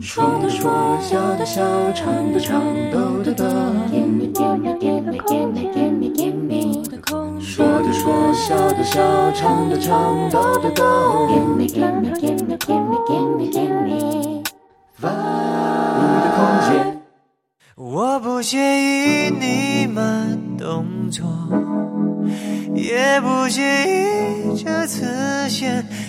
说的说，笑的笑，唱的唱，抖的抖。Gimme, gimme, gimme, gimme, gimme, gimme 说的说，笑的笑，唱的唱，抖的抖。Gimme, gimme, gimme, gimme, gimme, gimme 发物的空间。我不介意你慢动作，也不介意这次先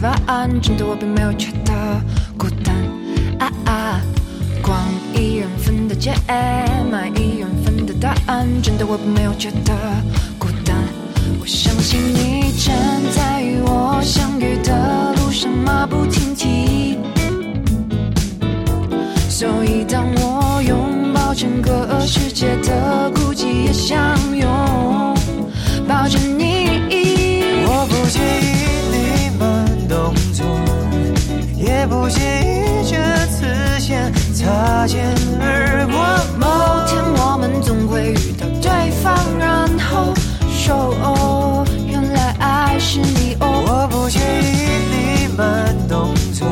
人份的饭，真的我并没有觉得孤单。啊啊，逛一人份的街，买一人份的答案，真的我并没有觉得孤单。我相信你正在与我相遇的路上马不停蹄，所以当我拥抱整个世界的孤寂也相拥抱着你。我不介意也不介意这次先擦肩而过。某天我们总会遇到对方，然后说哦，原来爱是你哦。我不介意你慢动作，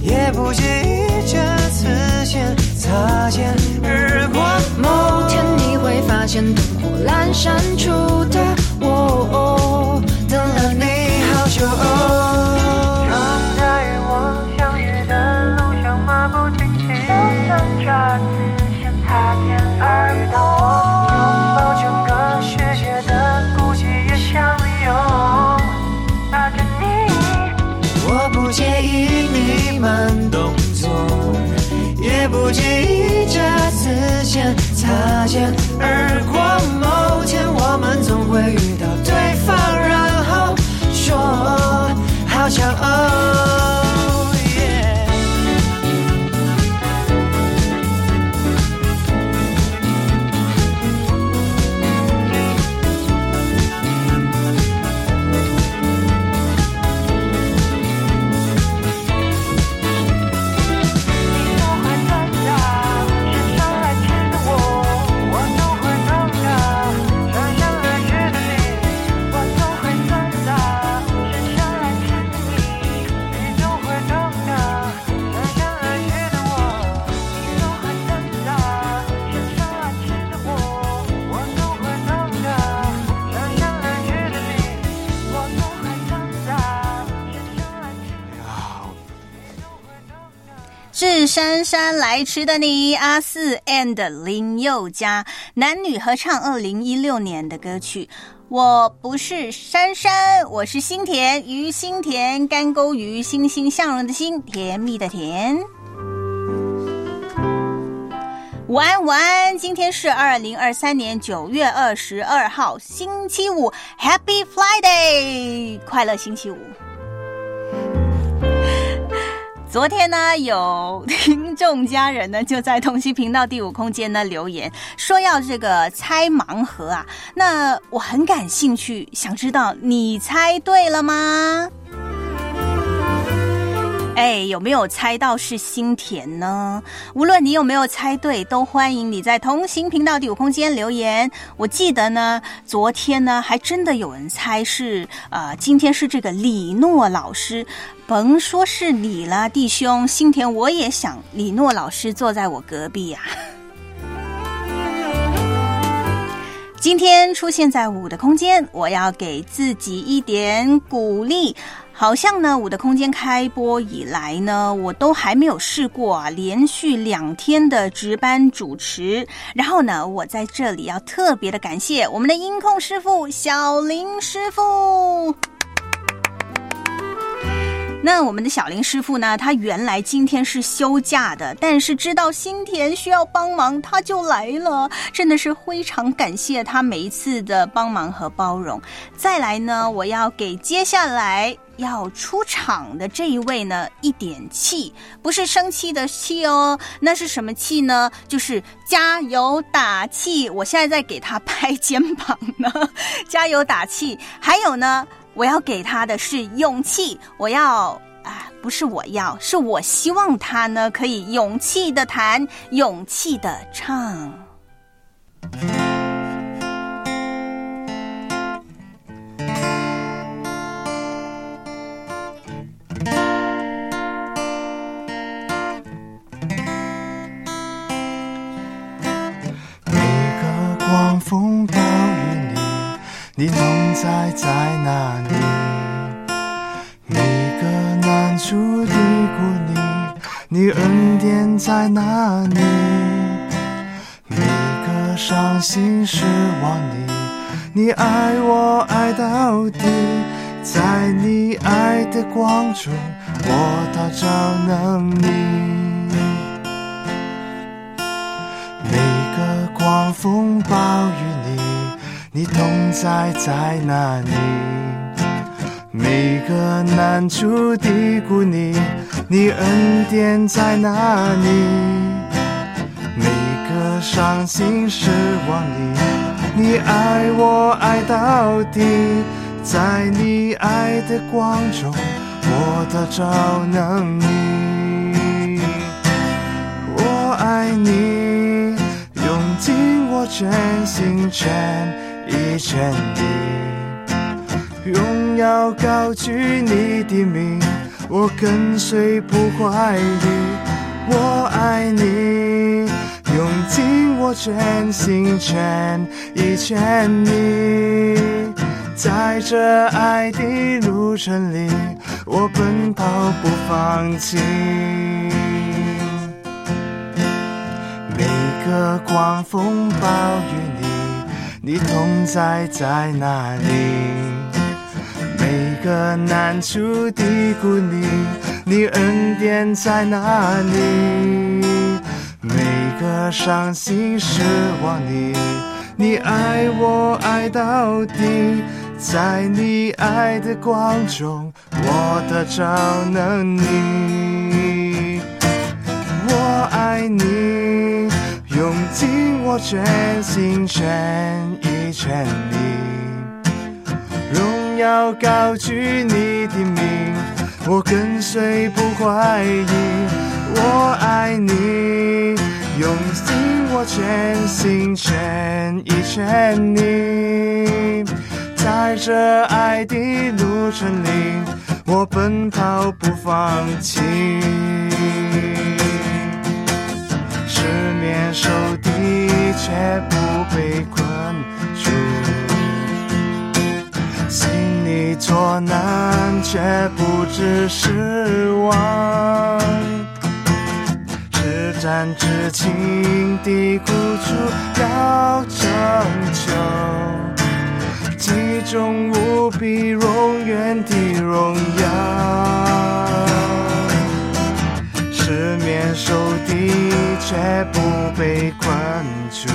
也不介意这次先擦肩而过。某天你会发现灯火阑珊处的我，哦等了你介意这次先擦肩而过。某天我们总会遇到对方，然后说好想哦。是姗来迟的你，阿四 and 林宥嘉男女合唱，二零一六年的歌曲。我不是珊珊，我是心田，鱼心田，干沟鱼，欣欣向荣的欣，甜蜜的甜。午安，午安！今天是二零二三年九月二十二号，星期五，Happy Friday，快乐星期五。昨天呢，有听众家人呢就在同期频道第五空间呢留言说要这个猜盲盒啊，那我很感兴趣，想知道你猜对了吗？哎，有没有猜到是新田呢？无论你有没有猜对，都欢迎你在同行频道第五空间留言。我记得呢，昨天呢还真的有人猜是呃，今天是这个李诺老师。甭说是你了，弟兄，新田我也想李诺老师坐在我隔壁呀、今天出现在五的空间，我要给自己一点鼓励。好像呢，我的空间开播以来呢，我都还没有试过啊，连续两天的值班主持。然后呢，我在这里要特别的感谢我们的音控师傅小林师傅。那我们的小林师傅呢？他原来今天是休假的，但是知道新田需要帮忙，他就来了。真的是非常感谢他每一次的帮忙和包容。再来呢，我要给接下来要出场的这一位呢一点气，不是生气的气哦，那是什么气呢？就是加油打气。我现在在给他拍肩膀呢，加油打气。还有呢。我要给他的是勇气，我要啊，不是我要，是我希望他呢可以勇气的弹，勇气的唱。每个狂风暴雨，你同在在哪里？每个难处低谷里，你恩典在哪里？每个伤心失望里，你爱我爱到底，在你爱的光中，我得着能力。每个狂风暴雨里，你同在在哪里？每个难处低估你，你恩典在哪里？每个伤心失望里，你爱我爱到底，在你爱的光中，我得着能力。我爱你，用尽我全心全意全力，荣耀高举你的名，我跟随不怀疑。我爱你，用尽我全心全意全力，在这爱的路程里，我奔跑不放弃。每个狂风暴雨里，你同在在哪里？每个难处低谷里，你恩典在哪里？每个伤心失望里，你爱我爱到底，在你爱的光中，我得着能力。我爱你，尽我全心全意全力，荣耀高举你的名，我跟随不怀疑。我爱你，用尽我全心全意全力，在这爱的路程里，我奔跑不放弃。手的却不被困住，心里作难却不知失望，至战至情的苦楚要拯救，其中无比永远的荣耀。失眠受敌却不被困住，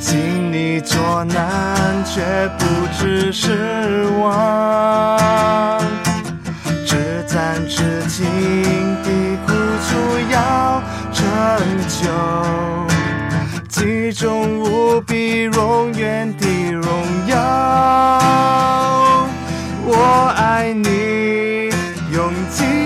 心里作难却不知失望，至暂至情的苦楚要成就，其中无比永远的荣耀。我爱你。用尽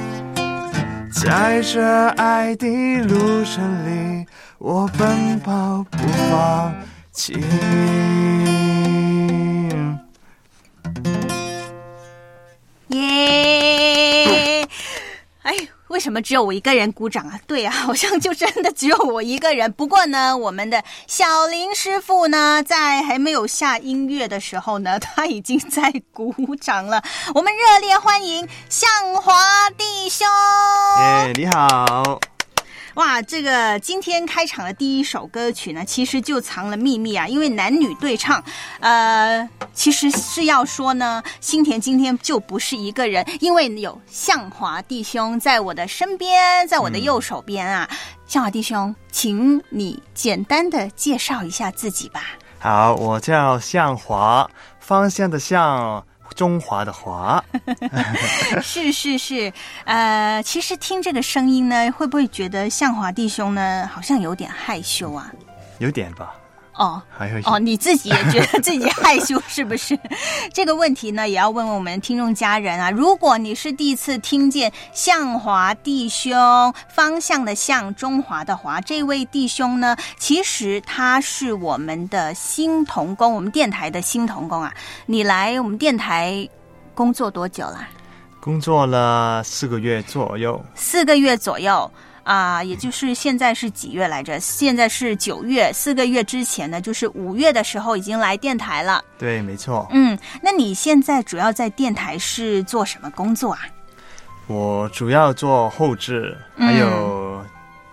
在这爱的路程里，我奔跑不放弃。耶！什么只有我一个人鼓掌啊？对啊，好像就真的只有我一个人。不过呢，我们的小林师傅呢，在还没有下音乐的时候呢，他已经在鼓掌了。我们热烈欢迎向华弟兄！哎，你好。哇，这个今天开场的第一首歌曲呢，其实就藏了秘密啊，因为男女对唱，呃，其实是要说呢，新田今天就不是一个人，因为有向华弟兄在我的身边，在我的右手边啊。向华弟兄，请你简单的介绍一下自己吧。好，我叫向华，方向的向，中华的华。是是是，呃，其实听这个声音呢，会不会觉得向华弟兄呢，好像有点害羞啊？有点吧，哦。还有哦，你自己也觉得 自己害羞是不是？这个问题呢，也要问问我们听众家人啊。如果你是第一次听见向华弟兄方向的向中华的华这位弟兄呢，其实他是我们的新童工，我们电台的新童工啊。你来我们电台工作多久啦？工作了四个月左右。四个月左右啊、也就是现在是几月来着？现在是九月，四个月之前呢，就是五月的时候已经来电台了。对，没错。嗯，那你现在主要在电台是做什么工作啊？我主要做后置，嗯还有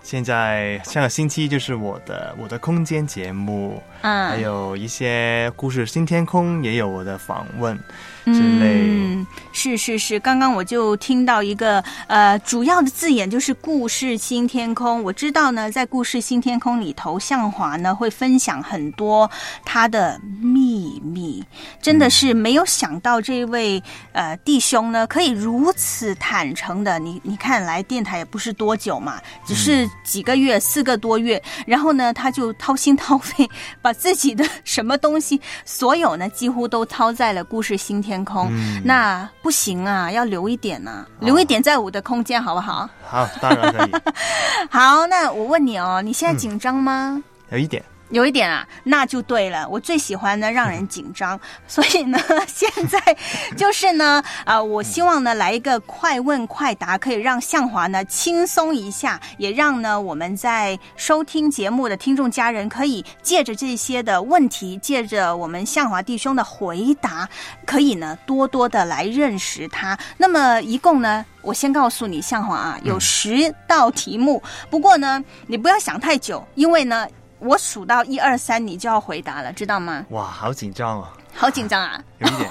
现在下个星期就是我的我的空间节目，嗯，还有一些故事新天空也有我的访问之类。嗯，是是是，刚刚我就听到一个呃，主要的字眼就是“故事新天空”。我知道呢，在“故事新天空”里头，向华呢会分享很多他的秘密，真的是没有想到这位呃弟兄呢可以如此坦诚的。你你看来电台也不是多久嘛，只是几个月，四个多月，然后呢他就掏心掏肺，把自己的 什么东西，所有呢几乎都掏在了“故事新天空”嗯。那不行啊，要留一点呐、留一点在我的空间，好不好？好，当然可以，好，那我问你哦，你现在紧张吗？有一点。有一点啊，那就对了。我最喜欢呢让人紧张，所以呢，现在就是呢，啊、我希望呢来一个快问快答，可以让向华呢轻松一下，也让呢我们在收听节目的听众家人可以借着这些的问题，借着我们向华弟兄的回答，可以呢多多的来认识他。那么一共呢，我先告诉你，向华啊，有十道题目，不过呢，你不要想太久，因为呢。我数到一二三，你就要回答了，知道吗？哇，好紧张哦，好紧张啊！有一点。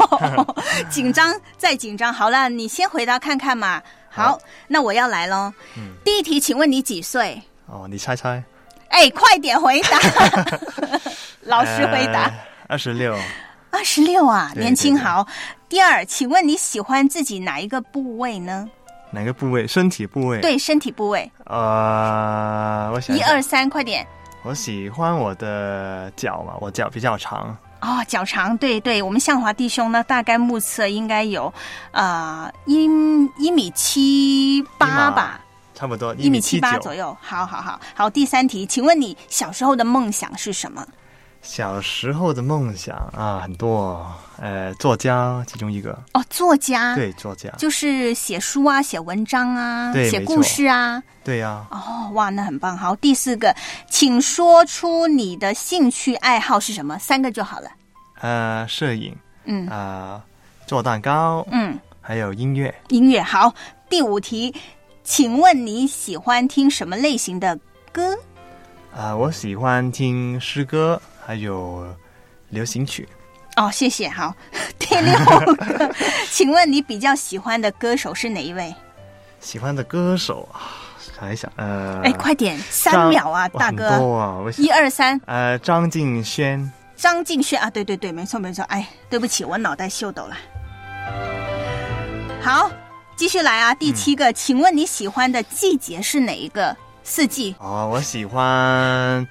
紧张再紧张。好了，你先回答看看嘛。好，好那我要来喽。嗯第一题，请问你几岁？哦，你猜猜。哎，快点回答，老实回答。二十六。二十六啊，年轻好。第二，请问你喜欢自己哪一个部位呢？哪个部位？身体部位。。对，身体部位。呃，我想想一二三，快点。我喜欢我的脚嘛，我脚比较长。哦，脚长，对对，我们向华弟兄呢，大概目测应该有，呃，一一米七八吧，差不多一米七八左。右。好好好，好，第三题，请问你小时候的梦想是什么？小时候的梦想啊，很多哦，呃，作家其中一个，哦，作家，，对，作家，就是写书啊，写文章啊，对写故事啊。对呀、哦，哇，那很棒。好，第四个，请说出你的兴趣爱好是什么？三个就好了。呃，摄影嗯啊、做蛋糕，嗯，还有音乐，音乐好。第五题，请问你喜欢听什么类型的歌？啊、我喜欢听诗歌，还有流行曲。哦，谢谢。好，第六个，请问你比较喜欢的歌手是哪一位？喜欢的歌手啊，想一想，呃，哎，快点，三秒啊，大哥！啊，一二三，呃，张敬轩，张敬轩啊，对对对，没错没错。哎，对不起，我脑袋秀抖了。好，继续来啊，第七个，请问你喜欢的季节是哪一个？四季哦，我喜欢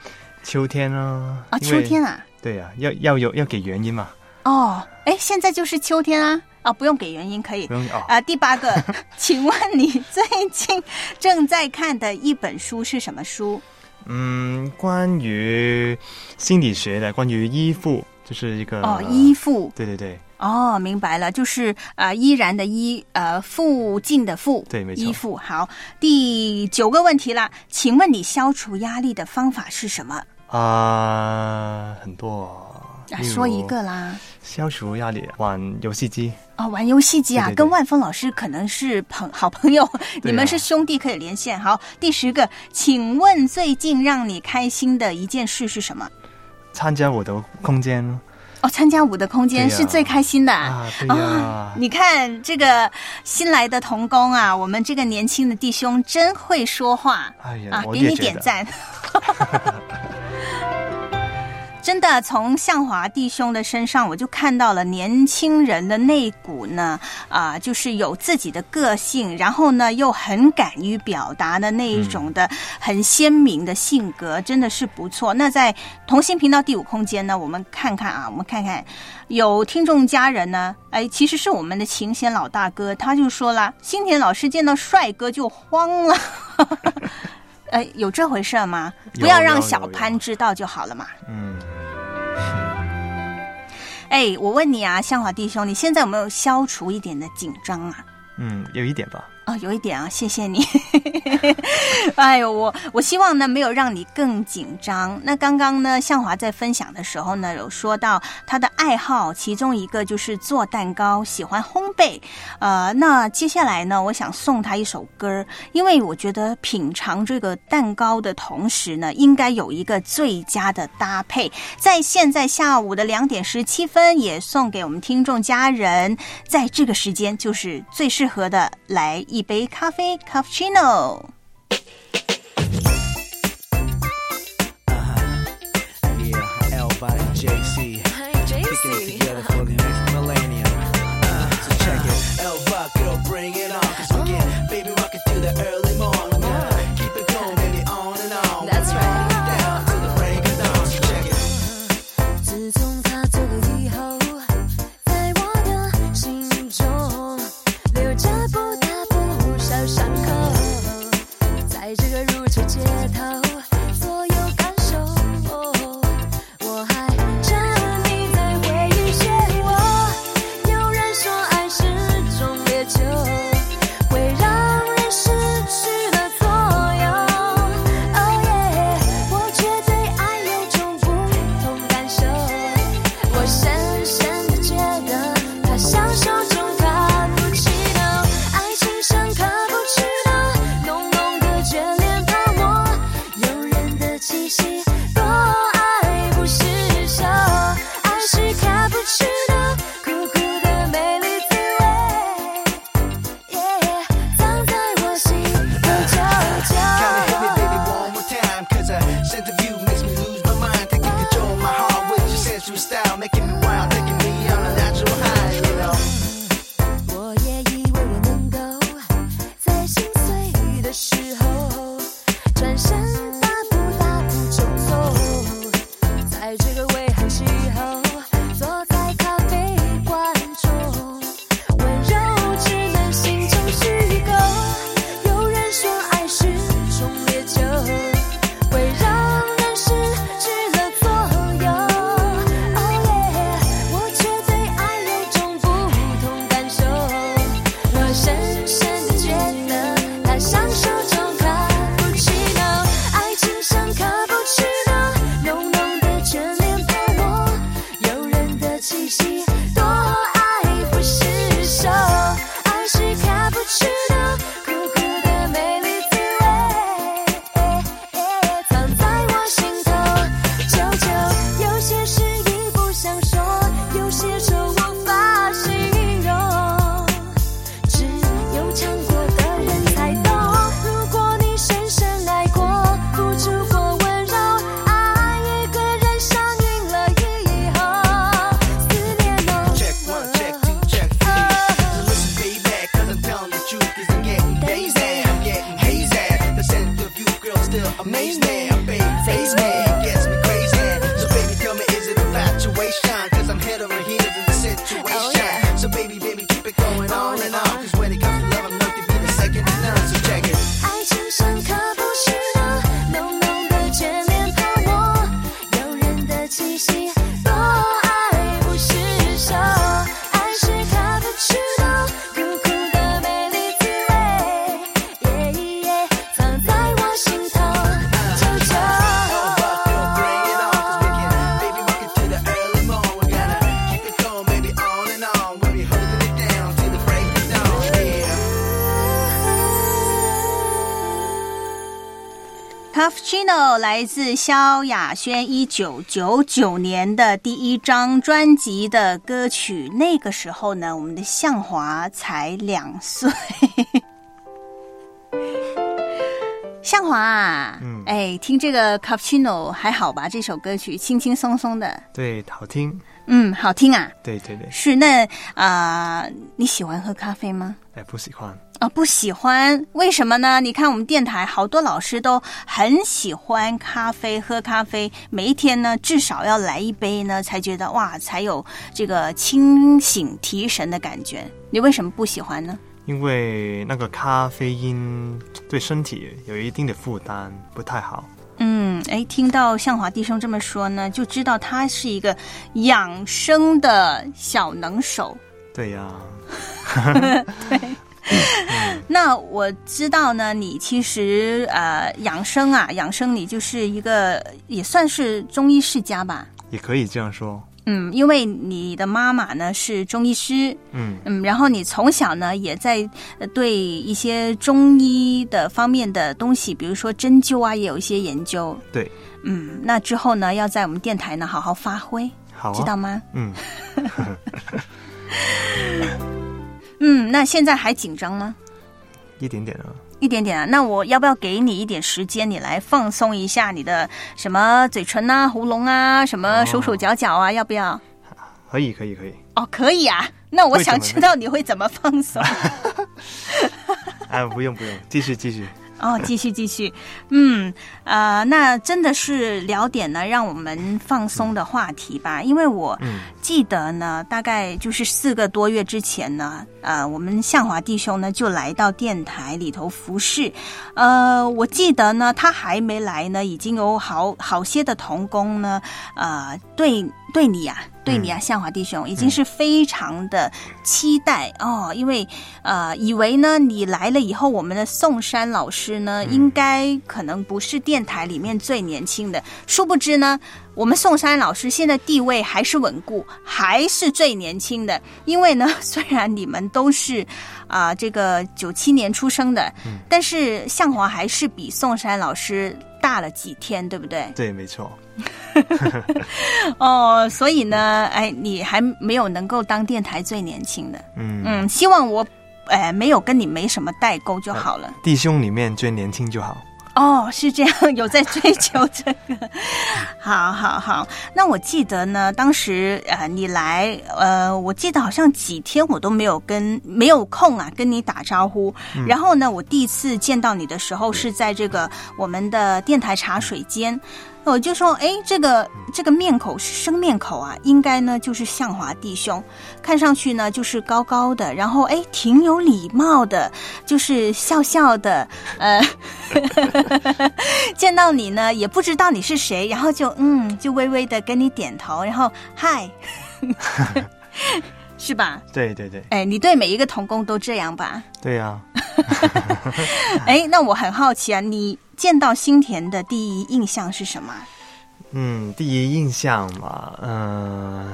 秋天啊。啊，秋天啊。对呀、要要有要给原因嘛，哦，哎，现在就是秋天啊，啊，不用给原因，可以不。用哦。啊，第八个，请问你最近正在看的一本书是什么书？嗯，关于心理学的，关于依附，就是一个哦，依附。对对对，哦，明白了，就是呃，依然的依，呃，附近的附，对没错依附。好，第九个问题了，请问你消除压力的方法是什么？啊、很多。啊，说一个啦。消除压力，玩游戏机。哦，玩游戏机啊，对对对跟万峰老师可能是朋好朋友，你们是兄弟，可以连线。好，第十个，请问最近让你开心的一件事是什么？参加我的空间哦，参加舞的空间是最开心的啊，啊你看这个新来的童工啊，我们这个年轻的弟兄真会说话哎呀啊，给你点赞。真的，从向华弟兄的身上，我就看到了年轻人的那股呢，啊、就是有自己的个性，然后呢，又很敢于表达的那一种的很鲜明的性格，真的是不错。那在同心频道第五空间呢，我们看看啊，我们看看有听众家人呢，哎，其实是我们的琴弦老大哥，他就说了，新田老师见到帅哥就慌了。呃，有这回事吗？不要让小潘知道就好了嘛。嗯，哎，我问你啊，向华弟兄，你现在有没有消除一点的紧张啊？嗯，有一点吧。哦，有一点啊，谢谢你。哎呦，我我希望呢没有让你更紧张。那刚刚呢，向华在分享的时候呢，有说到他的爱好，其中一个就是做蛋糕，喜欢烘焙。呃，那接下来呢，我想送他一首歌，因为我觉得品尝这个蛋糕的同时呢，应该有一个最佳的搭配。在现在下午的两点十七分，也送给我们听众家人，在这个时间就是最适合的，来一杯咖啡 cappuccino。 Yeah, Elba and Going on and on. Cause 来自萧亚轩一九九九年的第一张专辑的歌曲。那个时候呢，我们的向华才两岁。向华啊，嗯哎，听这个 Cappuccino 还好吧？这首歌曲轻轻松松的，对，好听，嗯，好听啊。对对对，是那啊、你喜欢喝咖啡吗？哎，不喜欢，啊、不喜欢，为什么呢？你看我们电台好多老师都很喜欢咖啡，喝咖啡，每一天呢至少要来一杯呢，才觉得哇，才有这个清醒提神的感觉。你为什么不喜欢呢？因为那个咖啡因对身体有一定的负担，不太好。嗯，哎，听到向华弟兄这么说呢，就知道他是一个养生的小能手。对呀、那我知道呢，你其实呃养生啊，养生你就是一个也算是中医世家吧。也可以这样说。嗯，因为你的妈妈呢是中医师，嗯，嗯，然后你从小呢也在呃对一些中医的方面的东西，比如说针灸啊，也有一些研究。对，嗯，那之后呢，要在我们电台呢好好发挥，好啊，知道吗？嗯，嗯，那现在还紧张吗？一点点啊。一点点啊，那我要不要给你一点时间，你来放松一下你的什么嘴唇啊、喉咙啊、什么手手脚脚啊？要不要？可以，可以，可以。哦，可以啊。那我想知道你会怎么放松。哎，不用，不用，继续，继续。哦，继续继续，嗯，呃，那真的是聊点呢让我们放松的话题吧，因为我嗯。记得呢，大概就是四个多月之前呢，呃，我们向华弟兄呢就来到电台里头服侍，呃，我记得呢他还没来呢，已经有好好些的童工呢，呃，对对你呀、对你啊，向华弟兄已经是非常的期待哦，因为呃，以为呢你来了以后，我们的宋山老师呢，应该可能不是电台里面最年轻的，殊不知呢，我们宋山老师现在地位还是稳固，还是最年轻的。因为呢，虽然你们都是啊、这个九七年出生的，但是向华还是比宋山老师大了几天，对不对？对，没错。哦，所以呢，哎，你还没有能够当电台最年轻的，嗯，嗯，希望我，哎，没有跟你没什么代沟就好了。弟兄里面最年轻就好。哦，是这样，有在追 求这个，好好好。那我记得呢，当时呃，你来，呃，我记得好像几天我都没有跟没有空啊，跟你打招呼。然后呢，我第一次见到你的时候是在这个我们的电台茶水间。我就说，哎，这个这个面口是生面口啊，应该呢就是向华弟兄，看上去呢就是高高的，然后哎挺有礼貌的，就是笑笑的，呃，见到你呢也不知道你是谁，然后就嗯就微微的跟你点头，然后嗨，是吧？对对对哎，你对每一个童工都这样吧？对呀、哎，那我很好奇啊，你见到新田的第一印象是什么？嗯，第一印象嘛，嗯、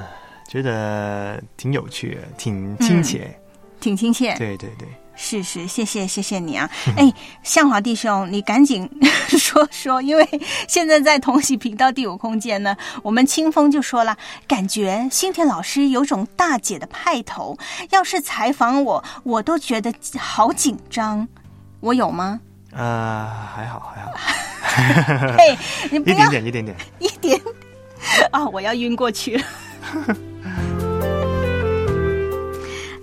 觉得挺有趣的，挺亲切。挺亲切，对对对，是是，谢谢谢谢你啊！哎，向华弟兄，你赶紧 说说，因为现在在同喜频道第五空间呢，我们清风就说了，感觉新田老师有种大姐的派头，要是采访我，我都觉得好紧张。我有吗？呃，还好还好，嘿，你不要一点点一点点。一点啊、我要晕过去了。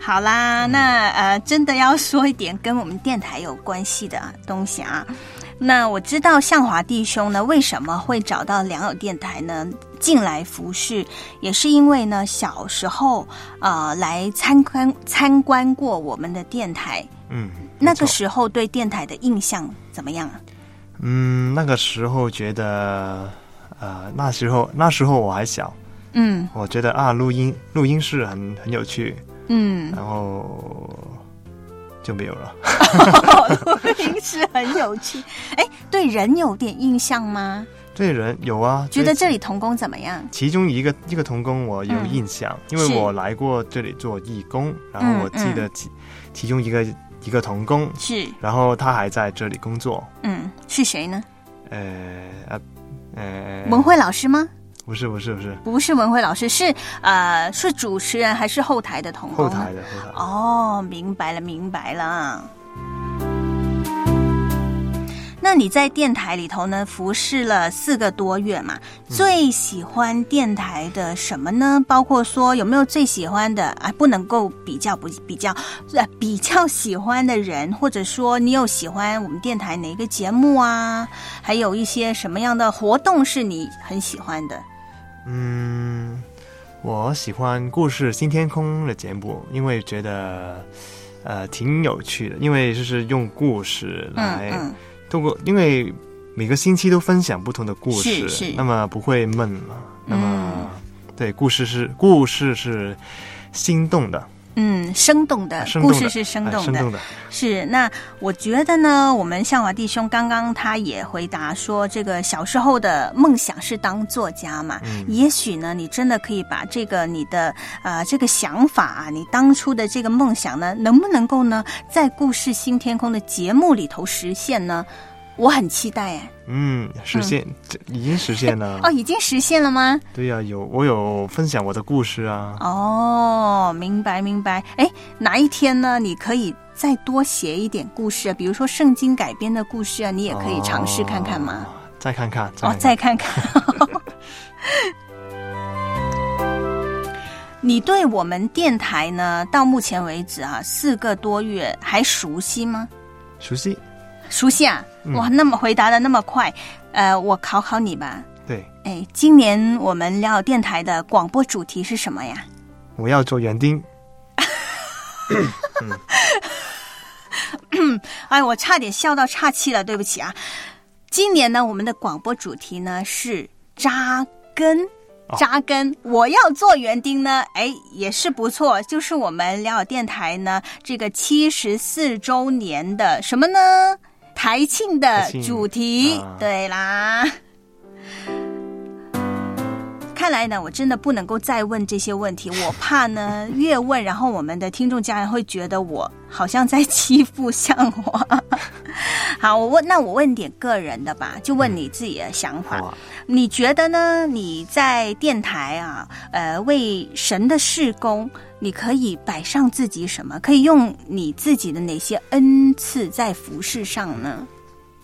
好啦，那呃，真的要说一点跟我们电台有关系的东西啊。那我知道向华弟兄呢，为什么会找到良友电台呢？进来服侍，也是因为呢，小时候呃来参观参观过我们的电台，嗯，那个时候对电台的印象怎么样啊？嗯，那个时候觉得，呃，那时候那时候我还小，嗯我觉得啊，录音录音室很很有趣，嗯，然后就没有了。录音室很有趣。哎，对人有点印象吗？对人有啊，觉得这这里童工怎么样？其中一个一个童工我有嗯印象，因为我来过这里做义工，然后我记得嗯其、其中一个一个童工，是，然后他还在这里工作，嗯，是谁呢？呃呃呃，文慧老师吗？不是不是不是不是文慧老师，是呃，是主持人还是后台的童工？后台的后台，哦，明白了，明白了。那你在电台里头呢，服侍了四个多月嘛？最喜欢电台的什么呢？包括说有没有最喜欢的啊？不能够比较不比较，呃，比较喜欢的人，或者说你有喜欢我们电台哪一个节目啊？还有一些什么样的活动是你很喜欢的？嗯，我喜欢故事新天空的节目，因为觉得呃挺有趣的，因为就是用故事来通过，因为每个星期都分享不同的故事，是是。那么不会闷嘛，那么、嗯。对故事是故事是心动的，嗯，生动的故事是生动的，哎生动的，是，那我觉得呢，我们向华弟兄刚刚他也回答说，这个小时候的梦想是当作家嘛。嗯也许呢，你真的可以把这个你的呃这个想法啊，你当初的这个梦想呢，能不能够呢，在故事新天空的节目里头实现呢？我很期待哎。嗯，实现、这已经实现了，哦，已经实现了吗？对呀、有我有分享我的故事啊，哦，明白明白。哎，哪一天呢？你可以再多写一点故事啊，比如说圣经改编的故事啊，你也可以尝试看看吗？哦再看看，哦，再看看。你对我们电台呢，到目前为止啊，四个多月还熟悉吗？熟悉，熟悉啊！嗯哇，那么回答的那么快，呃，我考考你吧。对，哎，今年我们聊电台的广播主题是什么呀？我要做园丁，哎，我差点笑到岔气了，对不起啊。今年呢，我们的广播主题呢是扎根。哦扎根，我要做园丁呢，哎，也是不错。就是我们聊友电台呢，这个七十四周年的什么呢？台庆的主题，啊对啦。看来呢，我真的不能够再问这些问题，我怕呢 越问，然后我们的听众家人会觉得我好像在欺负向华。好，我问，那我问点个人的吧，就问你自己的想法。你觉得呢？你在电台啊，呃，为神的事工，你可以摆上自己什么？可以用你自己的哪些恩赐在服饰上呢？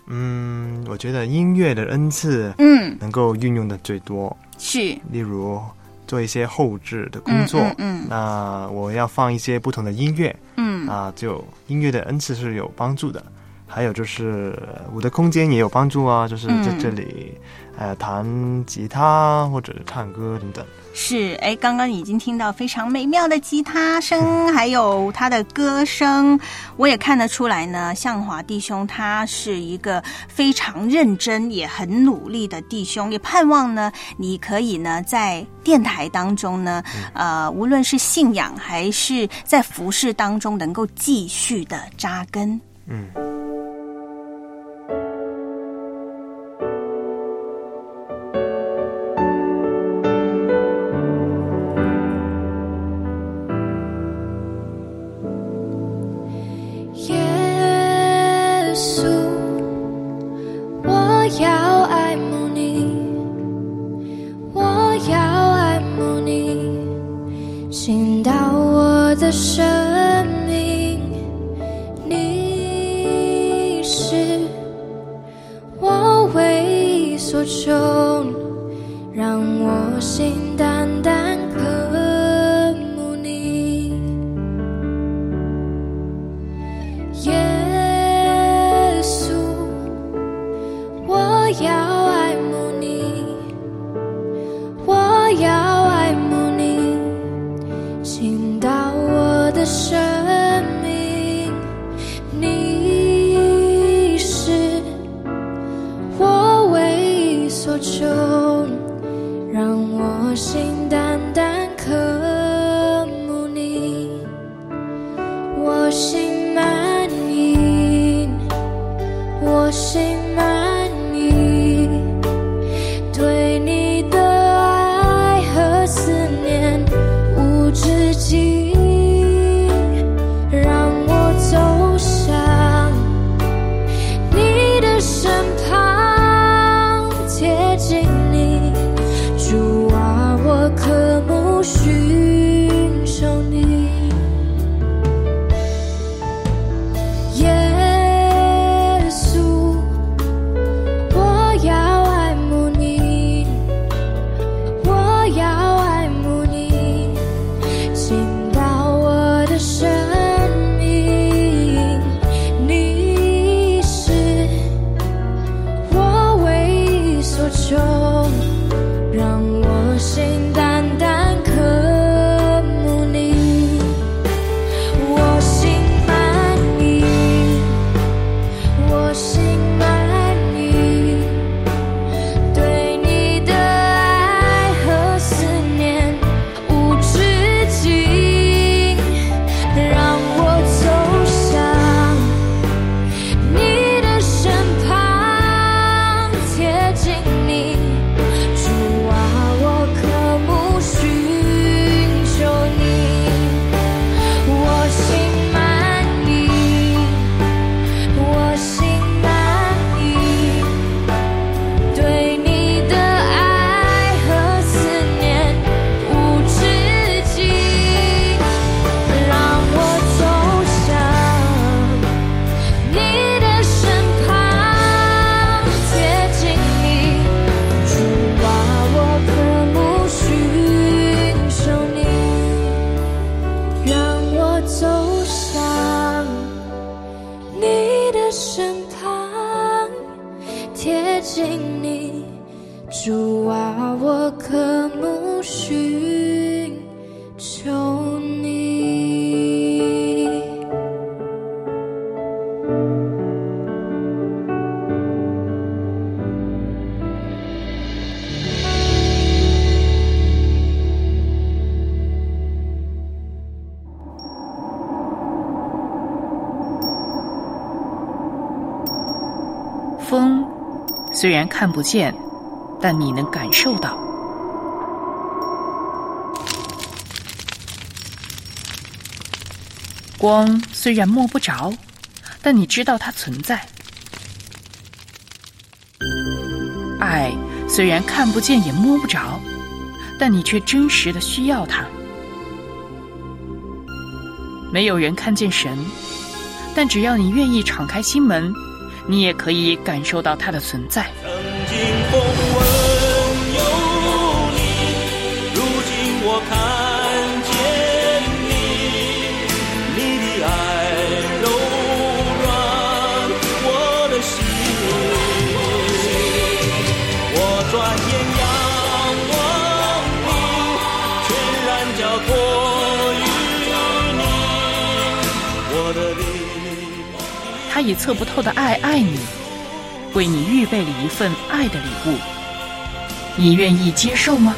嗯，我觉得音乐的恩赐嗯，能够运用的最多，是，例如做一些后置的工作，嗯嗯那我要放一些不同的音乐嗯啊，就音乐的恩赐是有帮助的。还有就是呃我的空间也有帮助啊，就是在嗯这里，呃，弹吉他或者唱歌等等。是。哎，刚刚已经听到非常美妙的吉他声，还有他的歌声，我也看得出来呢。向华弟兄他是一个非常认真也很努力的弟兄，也盼望呢，你可以呢在电台当中呢，呃，无论是信仰还是在服饰当中，能够继续的扎根。嗯。稣，我要爱慕你，我要爱慕你，倾倒我的身让我心看不见，但你能感受到。光虽然摸不着，但你知道它存在。爱虽然看不见也摸不着，但你却真实的需要它。没有人看见神，但只要你愿意敞开心门，你也可以感受到它的存在。以测不透的爱爱你，为你预备了一份爱的礼物。你愿意接受吗？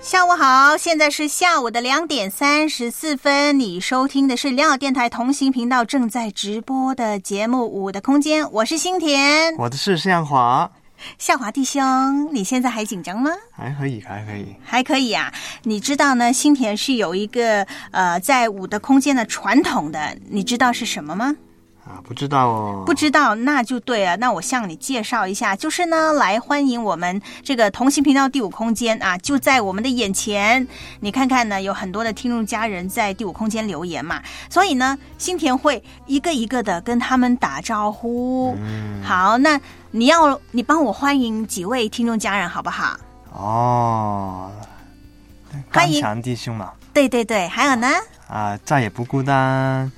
下午好，现在是下午的两点三十四分。你收听的是良好电台同行频道正在直播的节目《五的空间》，我是新田。我的是向华，夏华弟兄，你现在还紧张吗？还可以，还可以。还可以啊。你知道呢，新田是有一个呃，在五的空间的传统的，你知道是什么吗？啊，不知道哦。不知道，那就对了。那我向你介绍一下，就是呢，来欢迎我们这个同行频道第五空间啊，就在我们的眼前。你看看呢，有很多的听众家人在第五空间留言嘛，所以呢，新田会一个一个的跟他们打招呼。好，那你要你帮我欢迎几位听众家人好不好？哦，欢迎。刚强弟兄嘛，对对对，还有呢？啊，再也不孤单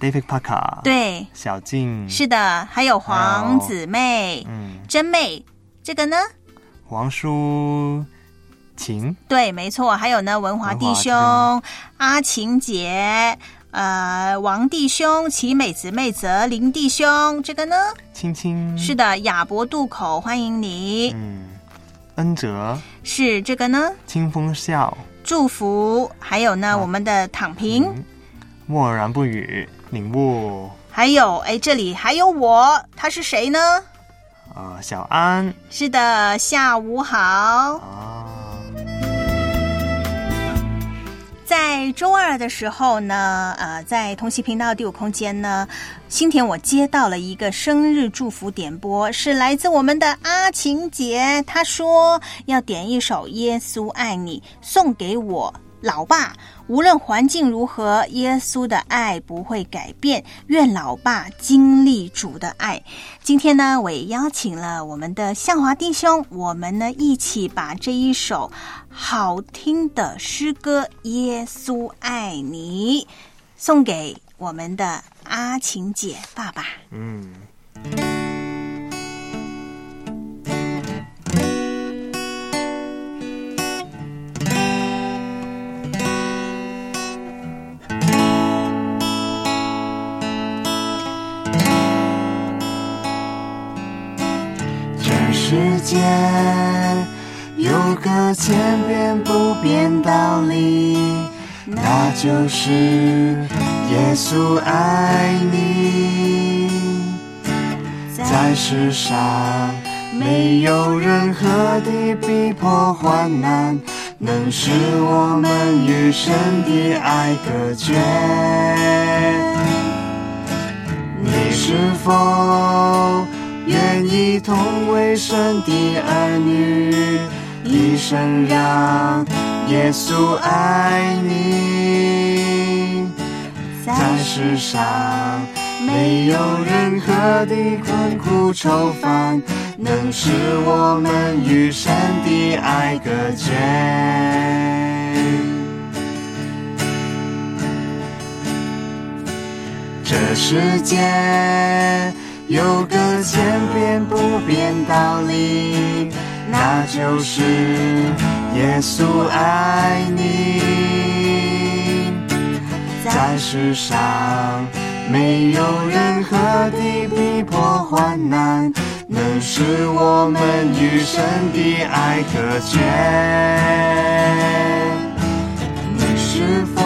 ，David Parker，，对，小静，是的，还有黄姊妹、嗯，真妹，这个呢？黄淑琴，对，没错，还有呢，文华弟兄、阿晴姐、呃，王弟兄、齐美姊妹泽、林弟兄，这个呢？青青，是的，亚博渡口，欢迎你。嗯，恩泽，是这个呢？清风笑，祝福，还有呢，我们的躺平，嗯，默然不语，领悟，还有哎，这里还有我，他是谁呢？啊，小安，是的，下午好。啊，在周二的时候呢，呃，在同喜频道第五空间呢，新田我接到了一个生日祝福点播，是来自我们的阿晴姐，她说要点一首《耶稣爱你》送给我老爸。无论环境如何，耶稣的爱不会改变。愿老爸经历主的爱。今天呢，我也邀请了我们的向华弟兄，我们呢一起把这一首好听的诗歌《耶稣爱你》送给我们的阿晴姐爸爸。嗯。世界有个千变不变道理，那就是耶稣爱你。在世上没有任何的逼迫患难，能使我们与神的爱隔绝。你是否愿意同为神的儿女，一生让耶稣爱你？在世上没有任何的困苦愁烦，能使我们与神的爱隔绝。这世界有个千变不变道理，那就是耶稣爱你。在世上没有任何的逼迫患难，能使我们与神的爱隔绝。你是否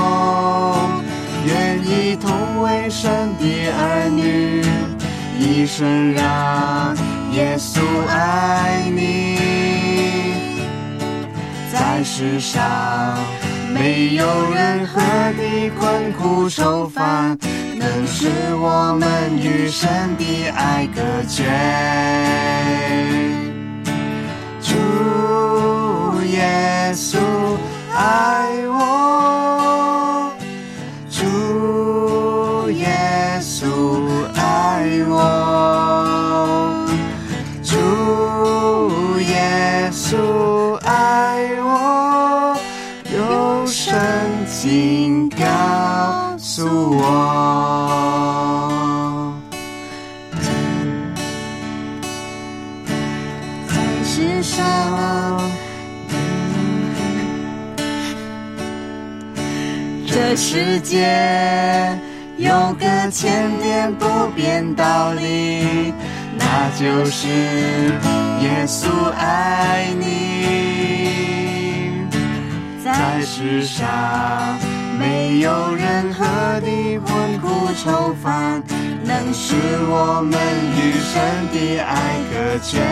愿意同为神的儿女，一生让耶稣爱你？在世上没有任何的困苦愁烦，能使我们与神的爱隔绝。主耶稣爱我，用圣经告诉我。在世上，这世界有个千年不变道理，那就是耶稣爱你。在世上没有任何的困苦愁烦，能使我们与神的爱隔绝。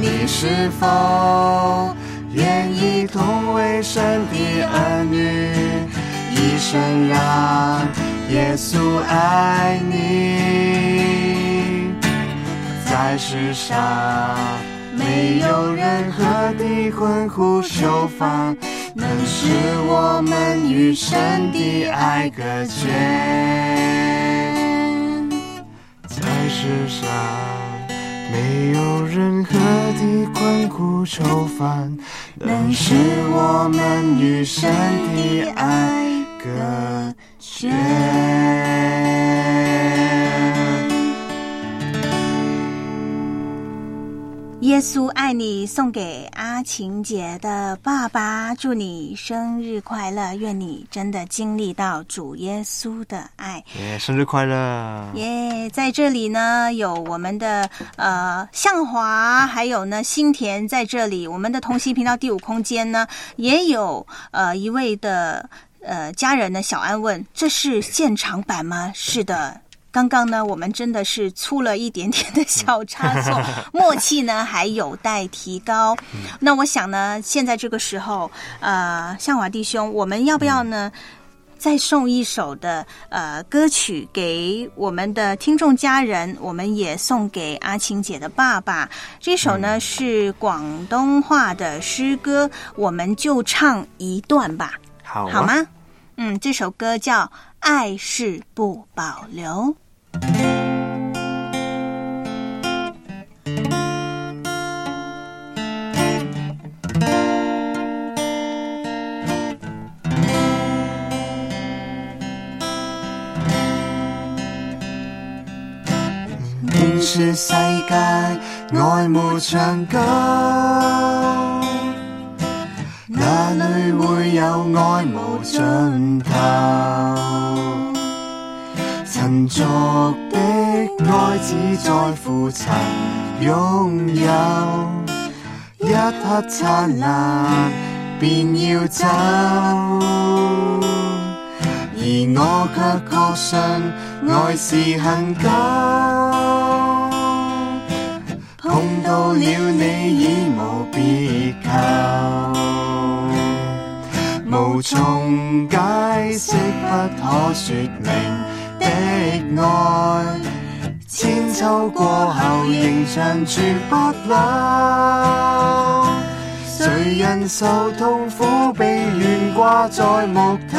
你是否愿意同为神的儿女，一生让耶稣爱你？在世上没有任何的困苦愁烦，能使我们与神的爱隔绝。在世上没有任何的困苦愁烦，能使我们与神的爱隔绝。耶稣爱你，送给阿晴姐的爸爸，祝你生日快乐！愿你真的经历到主耶稣的爱。耶，生日快乐！耶在这里呢，有我们的呃向华，还有呢新田在这里。我们的同行频道第五空间呢，也有呃一位的呃家人呢，小安问：这是现场版吗？是的。刚刚呢，我们真的是出了一点点的小差错，默契呢还有待提高。那我想呢，现在这个时候，呃，向华弟兄，我们要不要呢，再送一首的呃歌曲给我们的听众家人？我们也送给阿晴姐的爸爸。这首呢是广东话的诗歌，我们就唱一段吧，好啊好？吗？嗯，这首歌叫《爱是不保留》。便是世界愛慕長久，哪里會有愛無盡頭？塵俗的愛只在乎曾擁有，一刻燦爛便要走。而我卻確信愛是恒久，碰到了你已無別求，無從解釋不可說明的愛，千秋過後仍長存不朽。誰人受痛苦被懸掛在木頭？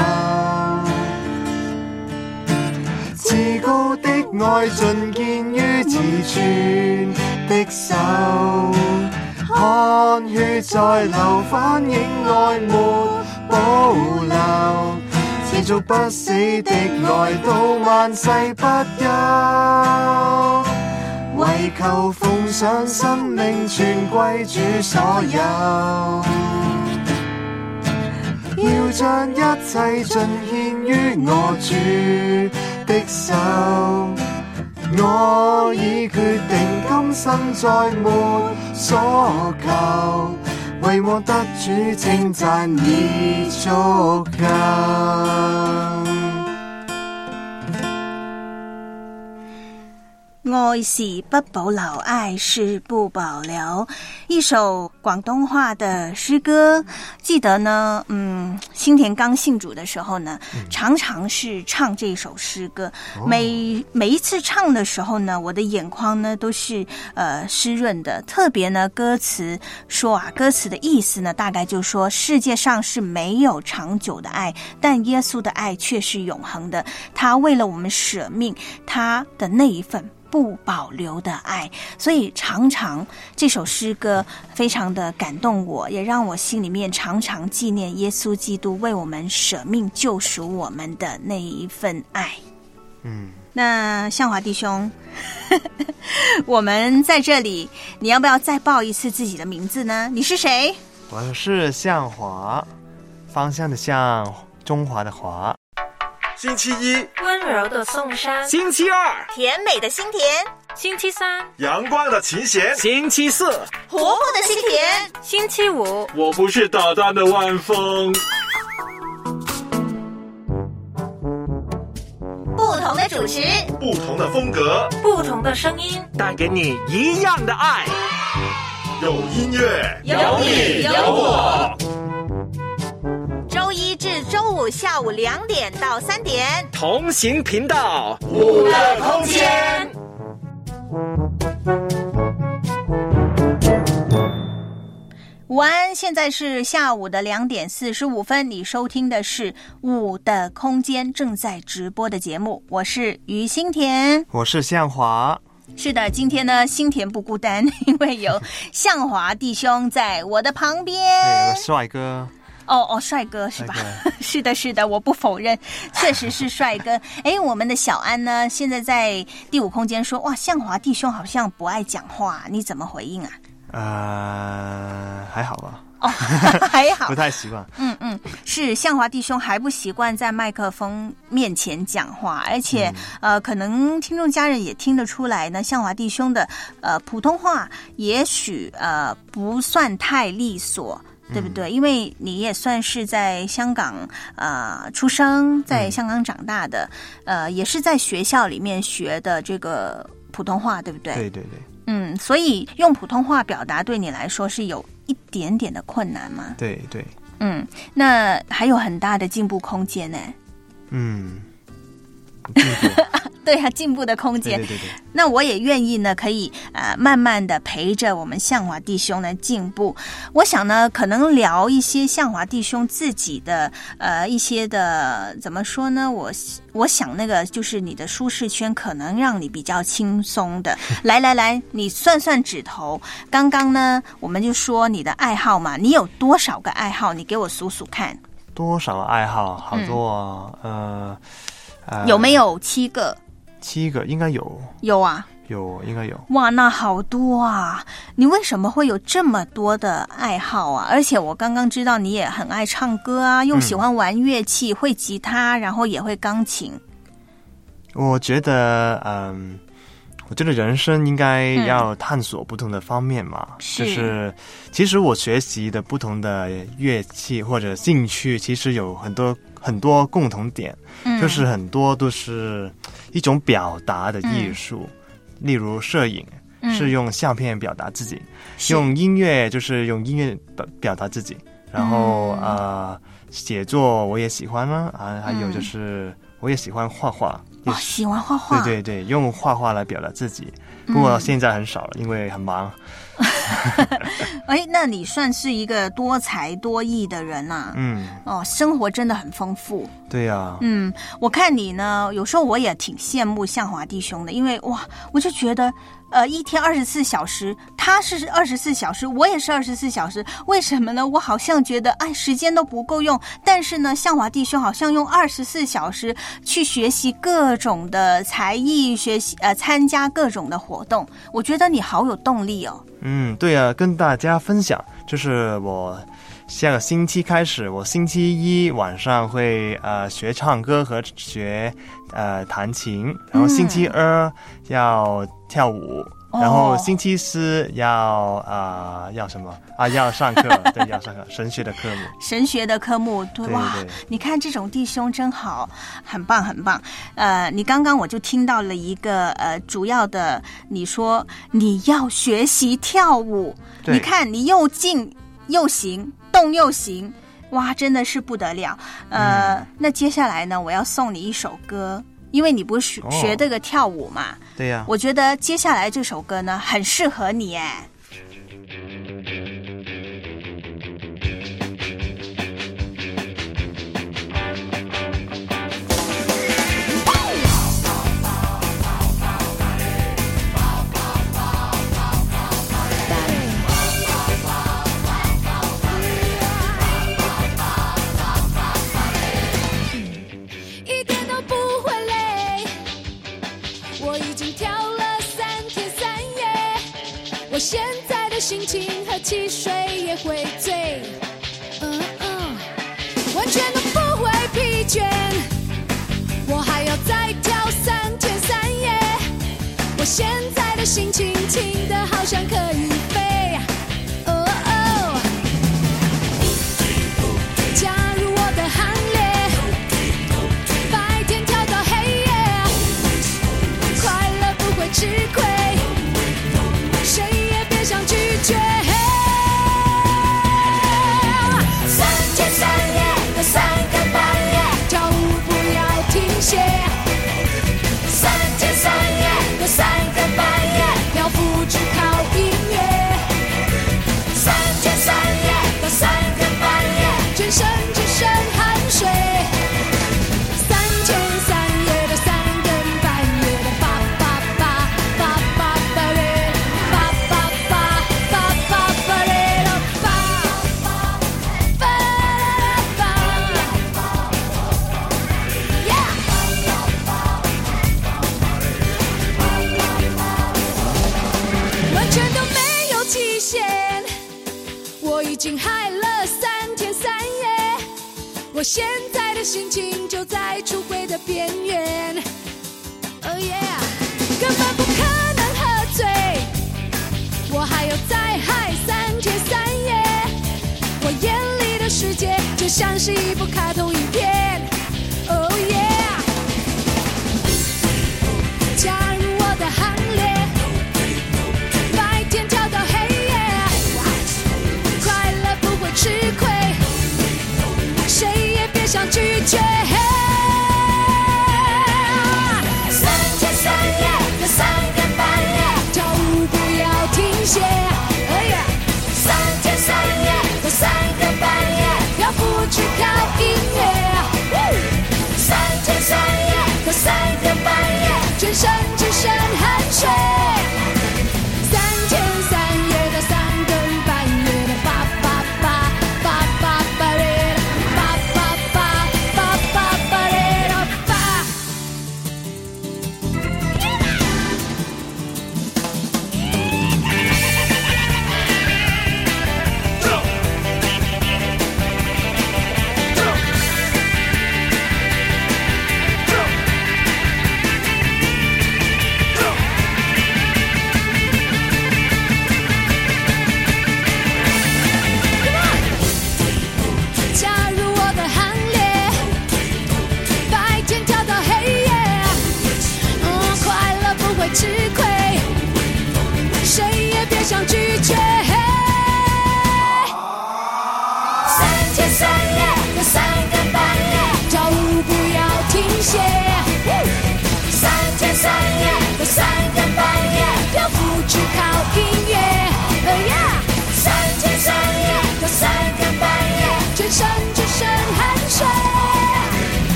至高的愛盡見於自存的手，汗血在流，反映愛沒保留。持續不死的爱到萬世不休，為求奉上生命全歸主所有。要將一切盡獻於我主的手，我已決定今生再沒所求，为我得主称赞你足够。愛是不保留，爱是不保留。一首广东话的诗歌，记得呢，嗯，新田刚信主的时候呢，常常是唱这首诗歌。每每一次唱的时候呢，我的眼眶呢都是呃湿润的。特别呢，歌词说啊，歌词的意思呢，大概就说世界上是没有长久的爱，但耶稣的爱却是永恒的。他为了我们舍命，他的那一份。不保留的爱，所以常常这首诗歌非常的感动我，也让我心里面常常纪念耶稣基督为我们舍命救赎我们的那一份爱。嗯，那向华弟兄，我们在这里，你要不要再报一次自己的名字呢？你是谁？我是向华，方向的向，中华的華。星期一，温柔的宋山，星期二，甜美的心田，星期三，阳光的琴弦，星期四，活泼的心田，星期五，我不是捣蛋的万峰。不同的主持，不同的风格，不同的声音，带给你一样的爱。有音乐，有你有我。周一至周五下午两点到三点，同行频道，五的空间。午安，现在是下午的两点四十五分，你收听的是五的空间正在直播的节目，我是于心田。我是向华。是的，今天呢，新田不孤单，因为有向华弟兄在我的旁边。对，有个帅哥，哦哦，帅哥是吧？是的，是的，我不否认，确实是帅哥。哎，我们的小安呢，现在在第五空间说，哇，向华弟兄好像不爱讲话，你怎么回应啊？呃，还好吧，哦，还好不，太习惯。嗯嗯，是向华弟兄还不习惯在麦克风面前讲话，而且、呃，可能听众家人也听得出来呢，向华弟兄的呃普通话也许呃不算太利索。对不对？因为你也算是在香港呃出生，在香港长大的，呃，也是在学校里面学的这个普通话，对不对？对对对嗯，所以用普通话表达对你来说是有一点点的困难吗？对对，嗯，那还有很大的进步空间呢。嗯，进 步对啊，进步的空间。对对对对，那我也愿意呢，可以呃慢慢的陪着我们向华弟兄呢进步。我想呢，可能聊一些向华弟兄自己的呃一些的怎么说呢？我我想那个就是你的舒适圈，可能让你比较轻松的。来来来，你算算指头。刚刚呢，我们就说你的爱好嘛，你有多少个爱好？你给我数数看，多少个爱好？好多啊，呃，呃有没有七个？七个？应该有，有啊。有应该有。哇，那好多啊！你为什么会有这么多的爱好啊？而且我刚刚知道你也很爱唱歌啊，又喜欢玩乐器，会吉他，然后也会钢琴。我觉得，嗯，我觉得人生应该要探索不同的方面嘛。是就是，其实我学习的不同的乐器或者兴趣，其实有很多很多共同点，嗯就是很多都是一种表达的艺术。例如摄影，嗯是用相片表达自己；是用音乐就是用音乐表表达自己。然后嗯呃，写作我也喜欢啦，啊，还有就是我也喜欢画画。喜欢画画，对对对，用画画来表达自己。不过现在很少了，因为很忙。哎，那你算是一个多才多艺的人呐、嗯，哦，生活真的很丰富。对呀、嗯，我看你呢，有时候我也挺羡慕向华弟兄的，因为哇，我就觉得，呃，一天二十四小时，他是二十四小时，我也是二十四小时，为什么呢？我好像觉得，哎，时间都不够用，但是呢，向华弟兄好像用二十四小时去学习各种的才艺，学习呃，参加各种的活动，我觉得你好有动力哦。嗯，对呀、跟大家分享，就是我下个星期开始，我星期一晚上会呃学唱歌和学呃弹琴，然后星期二要跳舞。哦然后星期四要啊、呃要什么啊？要上课，对，要上课，神学的科目。神学的科目，对对哇，你看这种弟兄真好，很棒很棒。呃，你刚刚我就听到了一个呃主要的，你说你要学习跳舞，你看你又静又行，动又行，哇，真的是不得了。呃，嗯那接下来呢，我要送你一首歌。因为你不是学这个跳舞嘛，对呀、我觉得接下来这首歌呢很适合你哎。我现在的心情和汽水也会醉，嗯嗯，完全都不会疲倦。我还要再跳三天三夜，我现在的心情轻的好像可以飞，哦哦。加入我的行列，白天跳到黑夜，快乐不会吃亏，想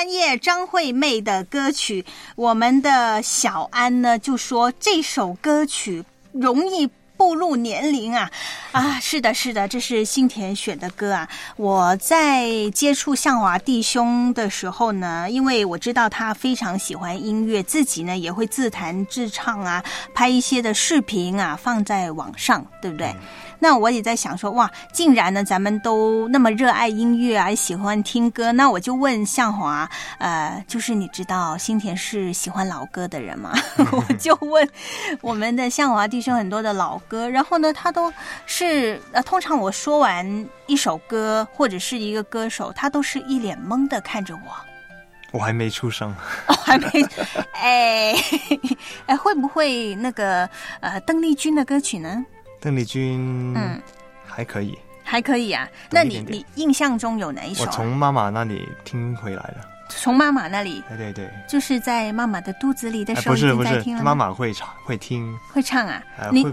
三夜，张惠妹的歌曲，我们的小安呢就说这首歌曲容易。步入年龄啊啊，是的，是的，这是新田选的歌啊。我在接触向华弟兄的时候呢，因为我知道他非常喜欢音乐，自己呢也会自弹自唱啊，拍一些的视频啊放在网上，对不对？那我也在想说，哇，竟然呢，咱们都那么热爱音乐啊，喜欢听歌，那我就问向华，呃，就是你知道新田是喜欢老歌的人吗？我就问我们的向华弟兄很多的老歌，然后呢，他都是呃，通常我说完一首歌或者是一个歌手，他都是一脸懵的看着我。我还没出生，哦，还没，哎，哎，会不会那个呃，邓丽君的歌曲呢？邓丽君，嗯，还可以，还可以啊。那你你印象中有哪一首、我啊？从妈妈那里听回来的。从妈妈那里，对对对，就是在妈妈的肚子里的哎，时候不是不是妈妈会唱会听，会唱啊。你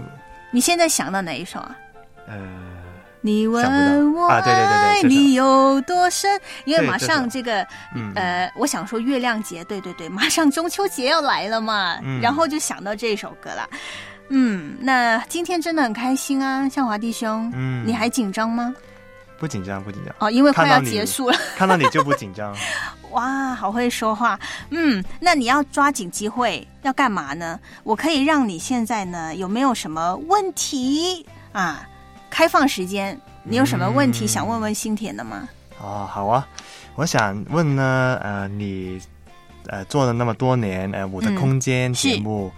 你现在想到哪一首啊？呃，你问我到啊对对对对爱你有多深？因为马上这个嗯呃，我想说月亮节，对对对，马上中秋节要来了嘛，嗯然后就想到这首歌了。嗯，那今天真的很开心啊，向华弟兄，嗯你还紧张吗？不紧张不紧张哦，因为快要结束了。看到你就不紧张。哇，好会说话。嗯，那你要抓紧机会，要干嘛呢？我可以让你现在呢，有没有什么问题啊？开放时间，你有什么问题嗯想问问新田的吗？哦，好啊，我想问呢，呃，你呃做了那么多年呃我的嗯空间节目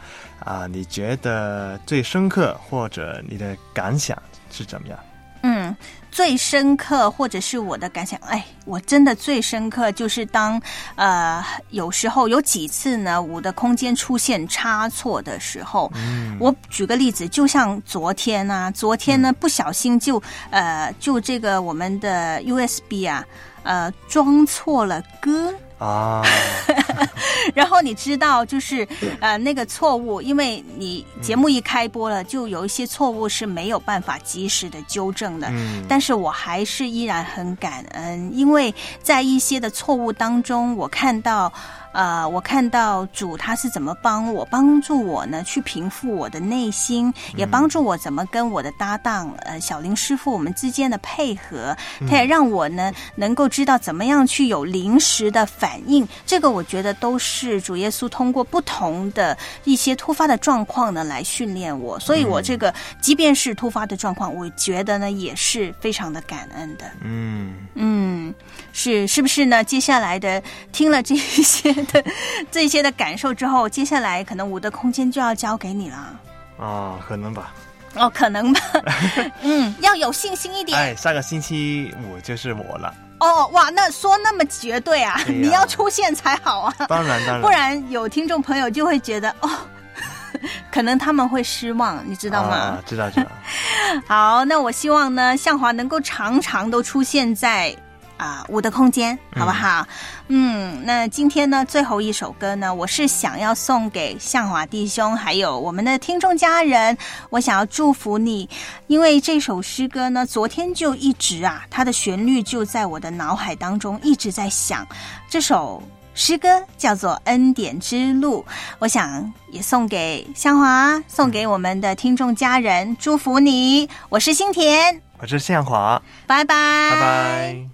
啊、你觉得最深刻或者你的感想是怎么样？嗯，最深刻或者是我的感想，哎，我真的最深刻就是当呃有时候有几次呢，我的空间出现差错的时候，嗯我举个例子，就像昨天啊，昨天呢不小心就呃就这个我们的 USB 啊呃装错了歌。啊，然后你知道，就是呃那个错误，因为你节目一开播了，就有一些错误是没有办法及时的纠正的。嗯但是我还是依然很感恩，因为在一些的错误当中，我看到。呃，我看到主他是怎么帮我，帮助我呢去平复我的内心，也帮助我怎么跟我的搭档呃小林师傅我们之间的配合，他也让我呢能够知道怎么样去有临时的反应。这个我觉得都是主耶稣通过不同的一些突发的状况呢来训练我，所以我这个即便是突发的状况，我觉得呢也是非常的感恩的。嗯，嗯，是是不是呢？接下来的听了这一些 的这些的感受之后，接下来可能我的空间就要交给你了。啊，可能吧。哦，可能吧。嗯，要有信心一点。哎，下个星期五就是我了。哦，哇，那说那么绝对啊，你要出现才好啊。当然当然不然有听众朋友就会觉得哦。可能他们会失望，你知道吗？啊、知道知道。好，那我希望呢，向华能够常常都出现在啊、我的空间，好不好？嗯那今天呢，最后一首歌呢，我是想要送给向华弟兄，还有我们的听众家人，我想要祝福你，因为这首诗歌呢，昨天就一直啊，它的旋律就在我的脑海当中一直在响，这首。诗歌叫做《恩典之路》，我想也送给香华，送给我们的听众家人，祝福你。我是新田，我是向华，拜拜，拜拜。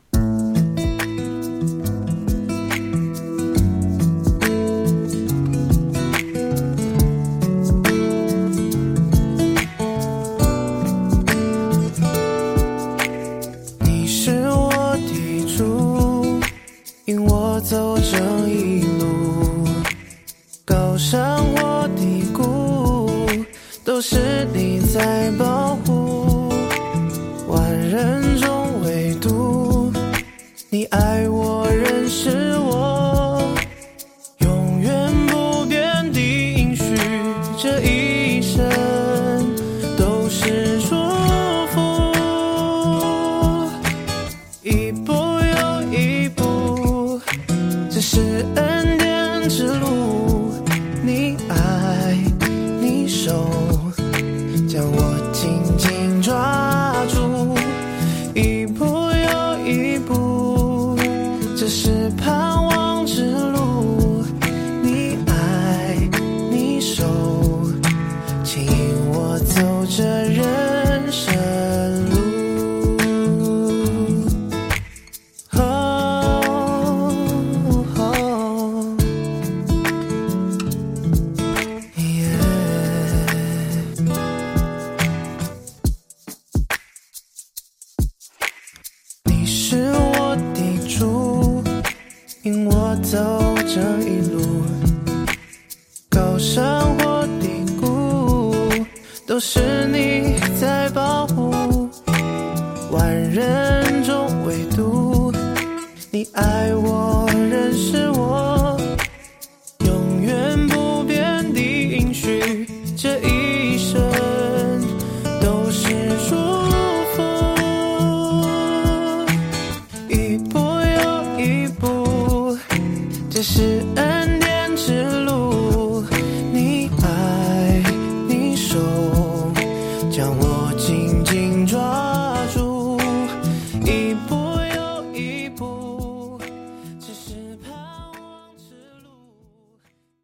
高山或低谷，都是你在保